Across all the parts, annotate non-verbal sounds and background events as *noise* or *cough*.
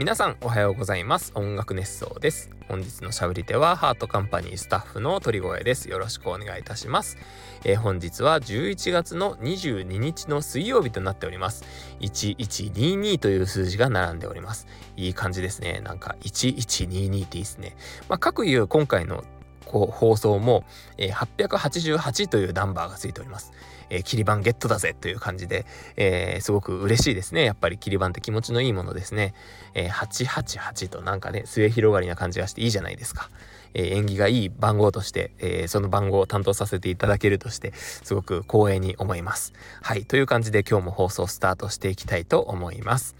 皆さんおはようございます。音楽熱奏です。本日のしゃべり手はハートカンパニースタッフの鳥越です。よろしくお願いいたします、えー、本日は11月の22日の水曜日となっております。1122という数字が並んでおります。いい感じですね。なんか1122っていいですね。まあ各いう今回のこう放送も、えー、888というナンバーがついております。えー、キリバンゲットだぜという感じで、えー、すごく嬉しいですね。やっぱりキリバンって気持ちのいいものですね。えー、888となんかね、末広がりな感じがしていいじゃないですか。えー、縁起がいい番号として、えー、その番号を担当させていただけるとして、すごく光栄に思います。はい。という感じで今日も放送スタートしていきたいと思います。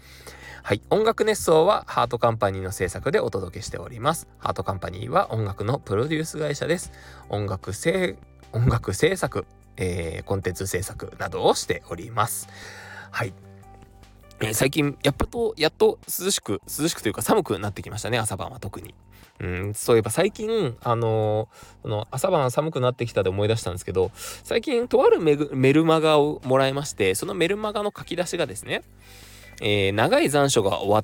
はい。音楽熱奏はハートカンパニーの制作でお届けしております。ハートカンパニーは音楽のプロデュース会社です。音楽制、音楽制作、えー、コンテンツ制作などをしております。はい。えー、最近、やっと、やっと涼しく、涼しくというか寒くなってきましたね、朝晩は特に。うん、そういえば最近、あのー、の朝晩寒くなってきたで思い出したんですけど、最近とあるメルマガをもらいまして、そのメルマガの書き出しがですね、えー、長い残暑が終わっ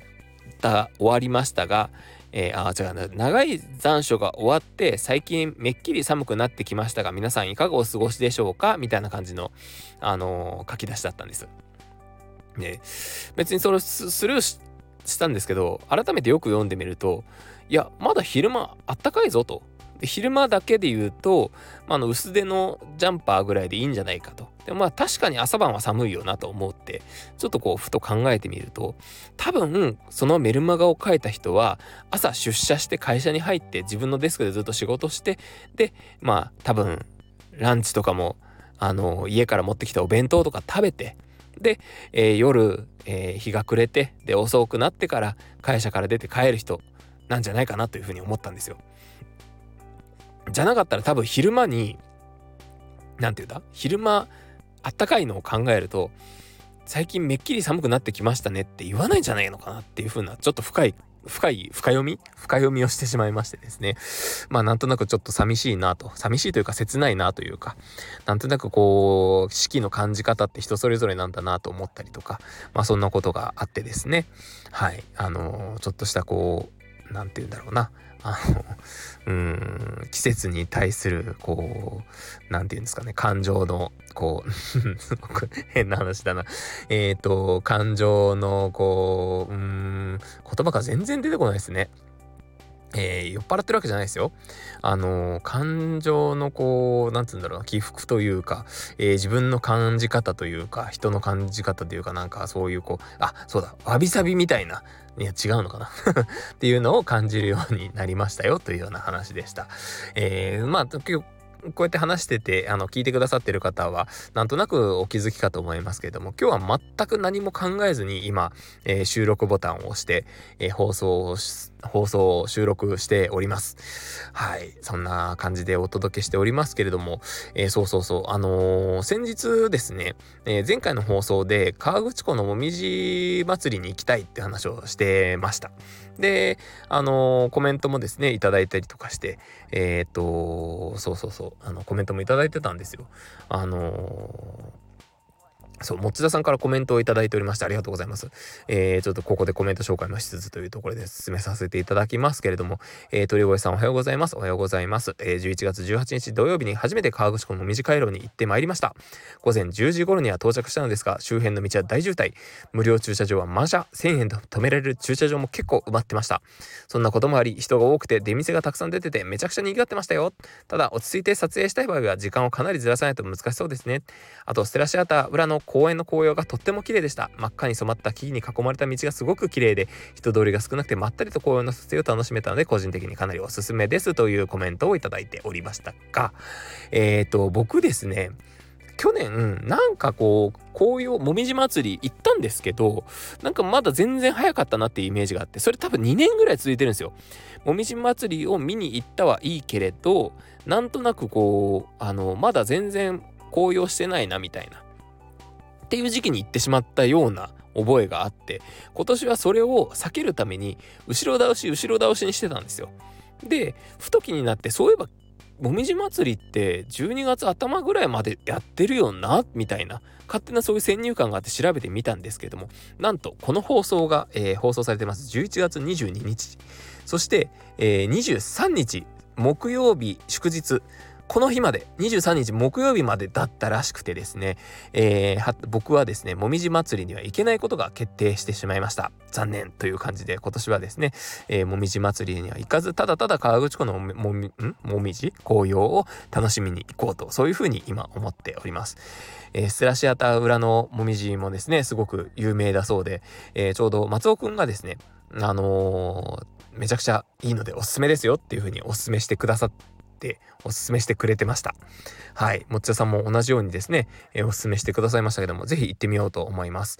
た終わりましたが、えー、あ違う長い残暑が終わって最近めっきり寒くなってきましたが皆さんいかがお過ごしでしょうか？みたいな感じの、あのー、書き出しだったんです。ね別にそれスルーしたんですけど改めてよく読んでみるといやまだ昼間あったかいぞと。で昼間だけで言うと、まあ、の薄手のジャンパーぐらいでいいんじゃないかと。でまあ確かに朝晩は寒いよなと思ってちょっとこうふと考えてみると多分そのメルマガを書いた人は朝出社して会社に入って自分のデスクでずっと仕事してでまあ多分ランチとかもあの家から持ってきたお弁当とか食べてで、えー、夜、えー、日が暮れてで遅くなってから会社から出て帰る人なんじゃないかなというふうに思ったんですよ。じゃなかったら多分昼間に何て言うんだ？昼間あったかいのを考えると最近めっきり寒くなってきましたねって言わないんじゃないのかなっていう風なちょっと深い深い深読み？深読みをしてしまいましてですね。まあなんとなくちょっと寂しいなと。寂しいというか切ないなというかなんとなくこう四季の感じ方って人それぞれなんだなと思ったりとかまあそんなことがあってですね。はい。あのー、ちょっとしたこう何て言うんだろうな。あのうん季節に対するこう何て言うんですかね感情のこうすごく変な話だなえっ、ー、と感情のこううん言葉が全然出てこないですね。えー、酔っ払ってるわけじゃないですよ。あのー、感情のこう、なんつうんだろうな、起伏というか、えー、自分の感じ方というか、人の感じ方というか、なんかそういうこう、あ、そうだ、わびさびみたいな、いや、違うのかな？*laughs* っていうのを感じるようになりましたよというような話でした。えー、まあ、こうやって話してて、あの、聞いてくださってる方は、なんとなくお気づきかと思いますけれども、今日は全く何も考えずに今、えー、収録ボタンを押して、えー、放送を放送収録しております。はい。そんな感じでお届けしておりますけれども、えー、そうそうそう。あのー、先日ですね、えー、前回の放送で河口湖のもみじ祭りに行きたいって話をしてました。で、あのコメントもですね、いただいたりとかして、えっと、そうそうそう、あの、コメントもいただいてたんですよ。あのそう、持田さんからコメントをいただいておりましてありがとうございます。えー、ちょっとここでコメント紹介もしつつというところで進めさせていただきますけれども、えー、鳥越さんおはようございます。おはようございます。えー、11月18日土曜日に初めて河口湖の短い路に行ってまいりました。午前10時頃には到着したのですが、周辺の道は大渋滞。無料駐車場は満車。1000円と止められる駐車場も結構埋まってました。そんなこともあり、人が多くて出店がたくさん出ててめちゃくちゃ賑わってましたよ。ただ、落ち着いて撮影したい場合は時間をかなりずらさないと難しそうですね。あと、ステラシアター裏の公園の紅葉がとっても綺麗でした真っ赤に染まった木々に囲まれた道がすごく綺麗で人通りが少なくてまったりと紅葉の撮影を楽しめたので個人的にかなりおすすめですというコメントをいただいておりましたがえっ、ー、と僕ですね去年なんかこう紅葉もみじ祭り行ったんですけどなんかまだ全然早かったなっていうイメージがあってそれ多分2年ぐらい続いてるんですよ。もみじ祭りを見に行ったはいいけれどなんとなくこうあのまだ全然紅葉してないなみたいなっていう時期に行ってしまったような覚えがあって今年はそれを避けるために後ろ倒し後ろ倒しにしてたんですよ。でふと気になってそういえばもみじ祭りって12月頭ぐらいまでやってるよなみたいな勝手なそういう先入観があって調べてみたんですけどもなんとこの放送が、えー、放送されてます。11月22日。そして、えー、23日木曜日祝日。この日まで23日木曜日までだったらしくてですね、えー、僕はですねもみじ祭りには行けないことが決定してしまいました残念という感じで今年はですね、えー、もみじ祭りには行かずただただ河口湖のもみん？もみじ紅葉を楽しみに行こうとそういうふうに今思っております。えー、スラシアター裏のもみじもですねすごく有名だそうで、えー、ちょうど松尾くんがですねあのー、めちゃくちゃいいのでおすすめですよっていうふうにおすすめしてくださってっておすすめしてくれてました。はい。もっちゃさんも同じようにですね、えー、おすすめしてくださいましたけども、是非行ってみようと思います。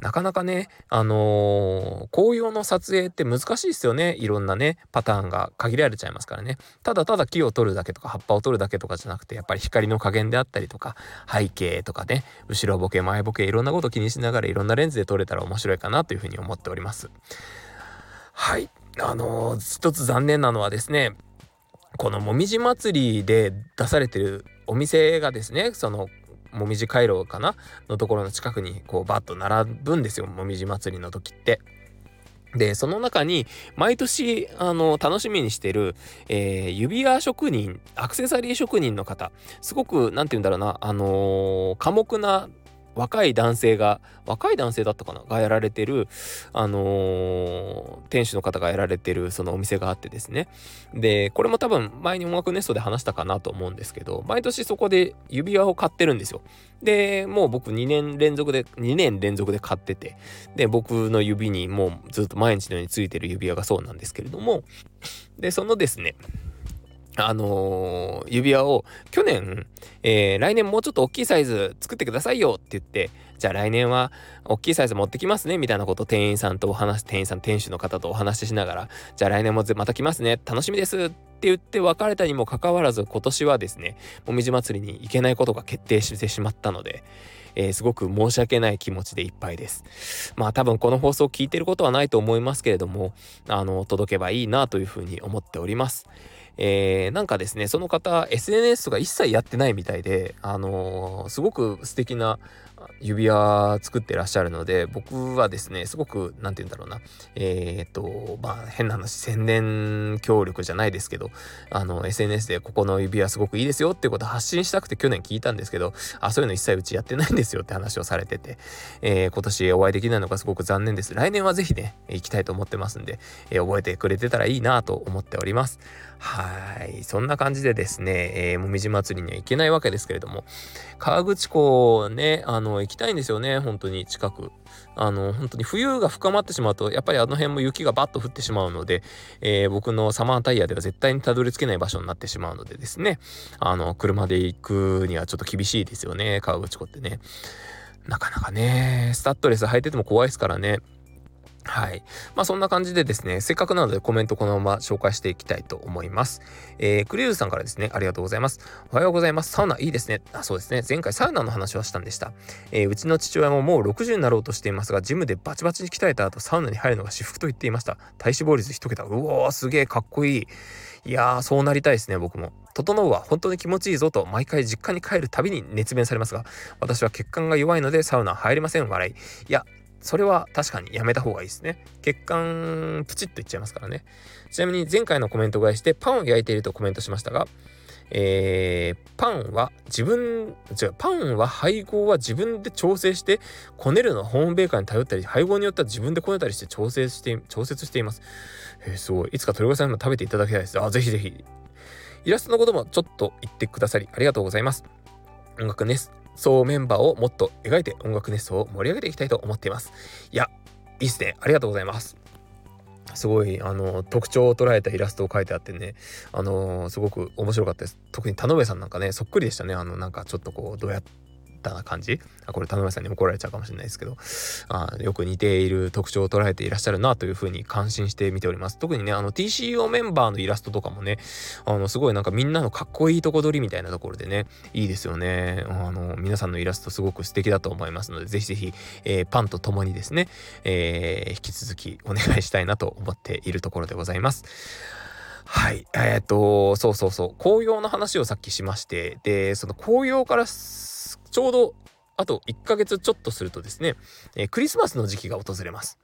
なかなかね、あのー、紅葉の撮影って難しいですよね。いろんなね、パターンが限られちゃいますからね。ただただ木を取るだけとか葉っぱを取るだけとかじゃなくて、やっぱり光の加減であったりとか、背景とかね、後ろボケ、前ボケ、いろんなこと気にしながらいろんなレンズで撮れたら面白いかなというふうに思っております。はい。あのー、一つ残念なのはですね、このもみじ祭りで出されてるお店がですねそのもみじ回廊かなのところの近くにこうバッと並ぶんですよもみじ祭りの時って。でその中に毎年あの楽しみにしてる、えー、指輪職人アクセサリー職人の方すごく何て言うんだろうなあのー、寡黙な若い男性が若い男性だったかな？がやられてるあのー、店主の方がやられてるそのお店があってですね。でこれも多分前に音楽ネストで話したかなと思うんですけど毎年そこで指輪を買ってるんですよ。でもう僕2年連続で2年連続で買っててで僕の指にもうずっと毎日のようについてる指輪がそうなんですけれども。でそのですねあのー、指輪を去年、えー、来年もうちょっと大きいサイズ作ってくださいよって言って、じゃあ来年は大きいサイズ持ってきますねみたいなことを店員さんとお話、店員さん、店主の方とお話ししながら、じゃあ来年もまた来ますね、楽しみですって言って別れたにもかかわらず今年はですね、もみじ祭りに行けないことが決定してしまったので、えー、すごく申し訳ない気持ちでいっぱいです。まあ多分この放送を聞いてることはないと思いますけれども、あの、届けばいいなというふうに思っております。えー、なんかですね、その方、SNS とか一切やってないみたいで、あのー、すごく素敵な指輪作ってらっしゃるので僕はですねすごく何て言うんだろうなえっ、とまあ変な話宣伝協力じゃないですけどあの SNS でここの指輪すごくいいですよっていうことを発信したくて去年聞いたんですけどあそういうの一切うちやってないんですよって話をされてて、えー、今年お会いできないのがすごく残念です。来年は是非ね行きたいと思ってますんで、えー、覚えてくれてたらいいなと思っております。はい。そんな感じでですね、えー、もみじ祭りには行けないわけですけれども河口湖ねあの行きたいんですよね本当に近く。あの本当に冬が深まってしまうとやっぱりあの辺も雪がバッと降ってしまうので、えー、僕のサマータイヤでは絶対にたどり着けない場所になってしまうのでですねあの車で行くにはちょっと厳しいですよね河口湖ってね。なかなかねスタッドレス履いてても怖いですからね。はい。まあそんな感じでですね、せっかくなのでコメントこのまま紹介していきたいと思います。えー、クリューズさんからですね、ありがとうございます。おはようございます。サウナいいですね。あ、そうですね。前回サウナの話はしたんでした。えー、うちの父親ももう60になろうとしていますが、ジムでバチバチに鍛えた後、サウナに入るのが至福と言っていました。体脂肪率1桁。うおー、すげえかっこいい。いやー、そうなりたいですね、僕も。整うは本当に気持ちいいぞと毎回実家に帰るたびに熱弁されますが、私は血管が弱いのでサウナ入りません、笑い。いや、それは確かにやめた方がいいですね。血管プチッといっちゃいますからね。ちなみに前回のコメント返してパンを焼いているとコメントしましたが、えー、パンは自分、違う、パンは配合は自分で調整して、こねるのはホームベーカーに頼ったり、配合によっては自分でこねたりして調整して、調節しています。えー、すごい。いつか鳥越さんにも食べていただきたいです。あ、ぜひぜひ。イラストのこともちょっと言ってくださり、ありがとうございます。音楽ネスそうメンバーをもっと描いて音楽熱奏を盛り上げていきたいと思っています。いや、いいっすね。ありがとうございます。すごいあの特徴を捉えたイラストを描いてあってねあのすごく面白かったです特に田上さんなんかねそっくりでしたねあのなんかちょっとこうどうやってたな感じあこれ田上さんに怒られちゃうかもしれないですけど。あよく似ている特徴を捉えていらっしゃるなというふうに感心して見ております。特にねあの TCO メンバーのイラストとかもねあのすごいなんかみんなのかっこいいとこ取りみたいなところでねいいですよね。あの皆さんのイラストすごく素敵だと思いますのでぜひぜひ、えー、パンと共にですね、えー、引き続きお願いしたいなと思っているところでございます。はい。えー、と、そうそうそう。紅葉の話をさっきしまして、で、その紅葉からちょうどあと1ヶ月ちょっとするとですね、えー、クリスマスの時期が訪れます。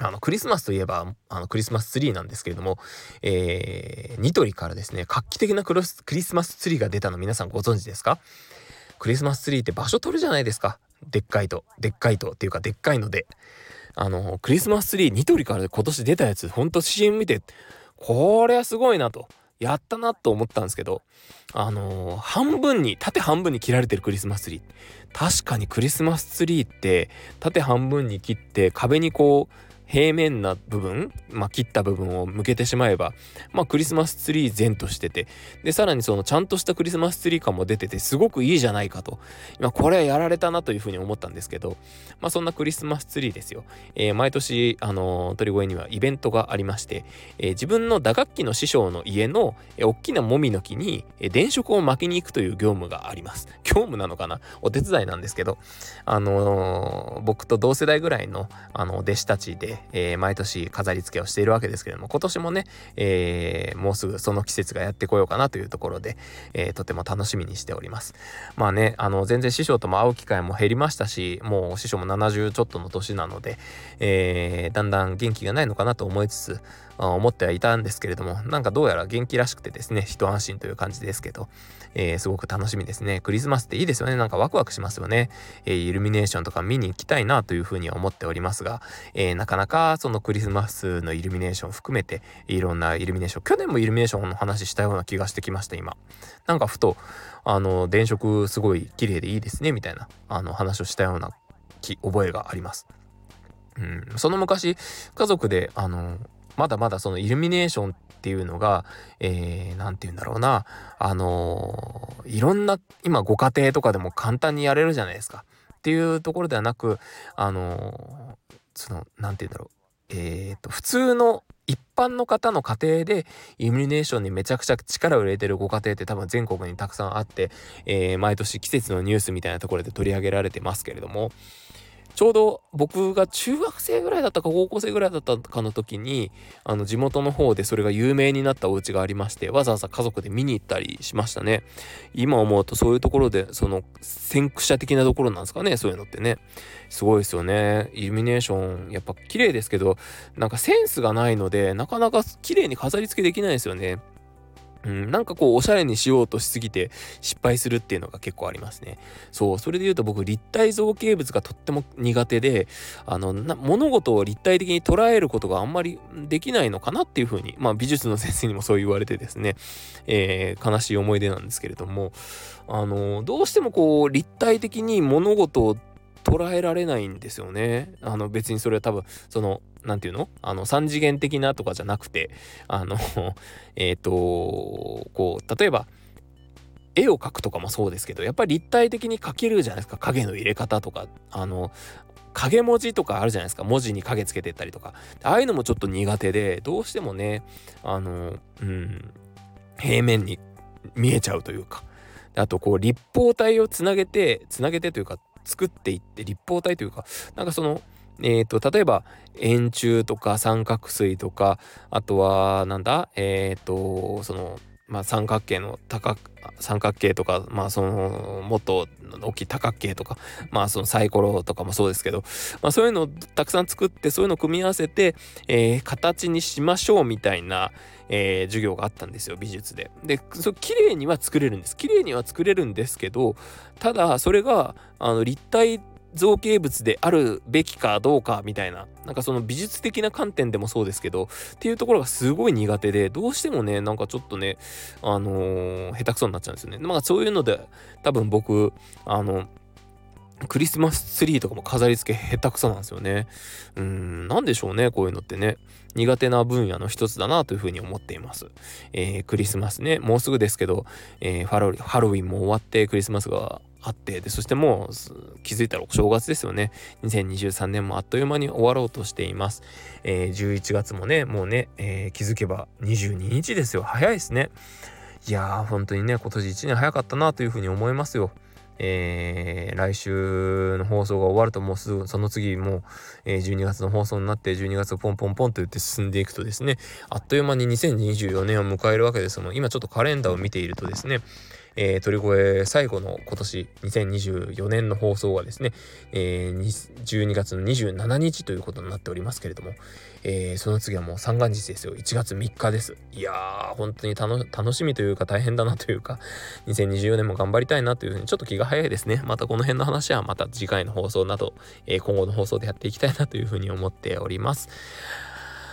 あの、クリスマスといえば、あの、クリスマスツリーなんですけれども、えー、ニトリからですね、画期的なクロスクリスマスツリーが出たの皆さんご存知ですか？クリスマスツリーって場所取るじゃないですか。でっかいと。でっかいと。っていうか、でっかいので。あの、クリスマスツリー、ニトリから今年出たやつ、ほんと CM 見て、これはすごいなと。やったなと思ったんですけど、あのー、半分に、縦半分に切られてるクリスマスツリー。確かにクリスマスツリーって、縦半分に切って壁にこう、平面な部分、まあ、切った部分を向けてしまえば、まあ、クリスマスツリー全としてて、で、さらにそのちゃんとしたクリスマスツリー感も出てて、すごくいいじゃないかと。今、これはやられたなというふうに思ったんですけど、まあ、そんなクリスマスツリーですよ。えー、毎年、あのー、鳥越にはイベントがありまして、えー、自分の打楽器の師匠の家の、えー、大きなもみの木に、え、電飾を巻きに行くという業務があります。業務なのかな？お手伝いなんですけど、あのー、僕と同世代ぐらいの、あの、弟子たちで、えー、毎年飾り付けをしているわけですけれども、今年もね、えー、もうすぐその季節がやってこようかなというところで、えー、とても楽しみにしております。まあね、あの、全然師匠とも会う機会も減りましたし、もう師匠も70ちょっとの年なので、えー、だんだん元気がないのかなと思いつつ、思ってはいたんですけれども、なんかどうやら元気らしくてですね、一安心という感じですけど、えー、すごく楽しみですね。クリスマスっていいですよね。なんかワクワクしますよね。えー、イルミネーションとか見に行きたいなというふうには思っておりますが、えー、なかなかそのクリスマスのイルミネーション含めて、いろんなイルミネーション、去年もイルミネーションの話したような気がしてきました、今。なんかふと、あの、電飾すごい綺麗でいいですね、みたいな、あの、話をしたような覚えがあります。うん、その昔、家族で、あの、まだまだそのイルミネーションっていうのが、えー、て言うんだろうな、あのー、いろんな、今ご家庭とかでも簡単にやれるじゃないですか。っていうところではなく、あのー、その、なんて言うんだろう。えー、と、普通の一般の方の家庭でイルミネーションにめちゃくちゃ力を入れてるご家庭って多分全国にたくさんあって、えー、毎年季節のニュースみたいなところで取り上げられてますけれども、ちょうど僕が中学生ぐらいだったか高校生ぐらいだったかの時にあの地元の方でそれが有名になったお家がありましてわざわざ家族で見に行ったりしましたね。今思うとそういうところでその先駆者的なところなんですかねそういうのってね。すごいですよね。イルミネーションやっぱ綺麗ですけどなんかセンスがないのでなかなか綺麗に飾り付けできないですよね。うん、なんかこうおしゃれにしようとしすぎて失敗するっていうのが結構ありますね。そう、それで言うと僕立体造形物がとっても苦手で、あの、物事を立体的に捉えることがあんまりできないのかなっていうふうに、まあ美術の先生にもそう言われてですね、えー、悲しい思い出なんですけれども、あの、どうしてもこう立体的に物事を捉えられないんですよね。あの別にそれは多分その何て言うの？あの3次元的なとかじゃなくてあの *laughs* えっ、とこう例えば絵を描くとかもそうですけどやっぱり立体的に描けるじゃないですか。影の入れ方とか。あの影文字とかあるじゃないですか。文字に影つけてったりとか。ああいうのもちょっと苦手でどうしてもねあのうん平面に見えちゃうというか。あとこう立方体をつなげてつなげてというか作っていって立方体というかなんかそのえーと、例えば円柱とか三角錐とかあとはなんだ？えっ、ー、とそのまあ、三角形の高三角形とか、まあ、そのもっと大きい多角形とか、まあ、そのサイコロとかもそうですけど、まあ、そういうのをたくさん作ってそういうのを組み合わせて、えー、形にしましょうみたいな、えー、授業があったんですよ美術で。でそ綺麗には作れるんです綺麗には作れるんですけどただそれがあの立体造形物であるべきかどうかみたいな、なんかその美術的な観点でもそうですけど、っていうところがすごい苦手で、どうしてもね、なんかちょっとね、あのー、下手くそになっちゃうんですよね。まあそういうので、多分僕、あの、クリスマスツリーとかも飾り付け下手くそなんですよね。うん、なんでしょうね、こういうのってね。苦手な分野の一つだなというふうに思っています。えー、クリスマスね、もうすぐですけど、えー、ハロウィンも終わってクリスマスがあってでそしてもう気づいたらお正月ですよね。2023年もあっという間に終わろうとしています、えー、11月もねもうね、えー、気づけば22日ですよ。早いですね。いやー本当にね今年1年早かったなというふうに思いますよ。えー、来週の放送が終わるともうすぐその次もう、えー、12月の放送になって12月をポンポンポンと言って進んでいくとですねあっという間に2024年を迎えるわけです。もん今ちょっとカレンダーを見ているとですねえー、鳥越最後の今年2024年の放送がですね、えー、12月の27日ということになっておりますけれども、えー、その次はもう三元日ですよ。1月3日です。いやー本当に楽しみというか大変だなというか2024年も頑張りたいなというふうにちょっと気が早いですね。またこの辺の話はまた次回の放送など、え今後の放送でやっていきたいなというふうに思っております。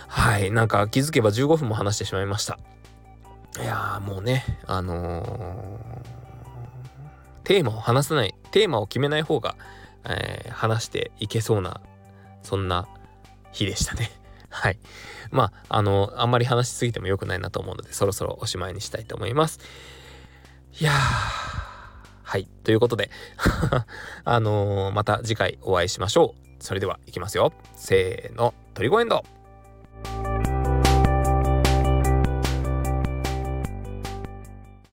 はいなんか気づけば15分も話してしまいました。いやもうねあのー、テーマを話さないテーマを決めない方が、えー、話していけそうなそんな日でしたね。*laughs* はい。まああのあんまり話しすぎても良くないなと思うのでそろそろおしまいにしたいと思います。いやはい。ということで *laughs* あの、また次回お会いしましょう。それではいきますよ。せーのトリゴエンド。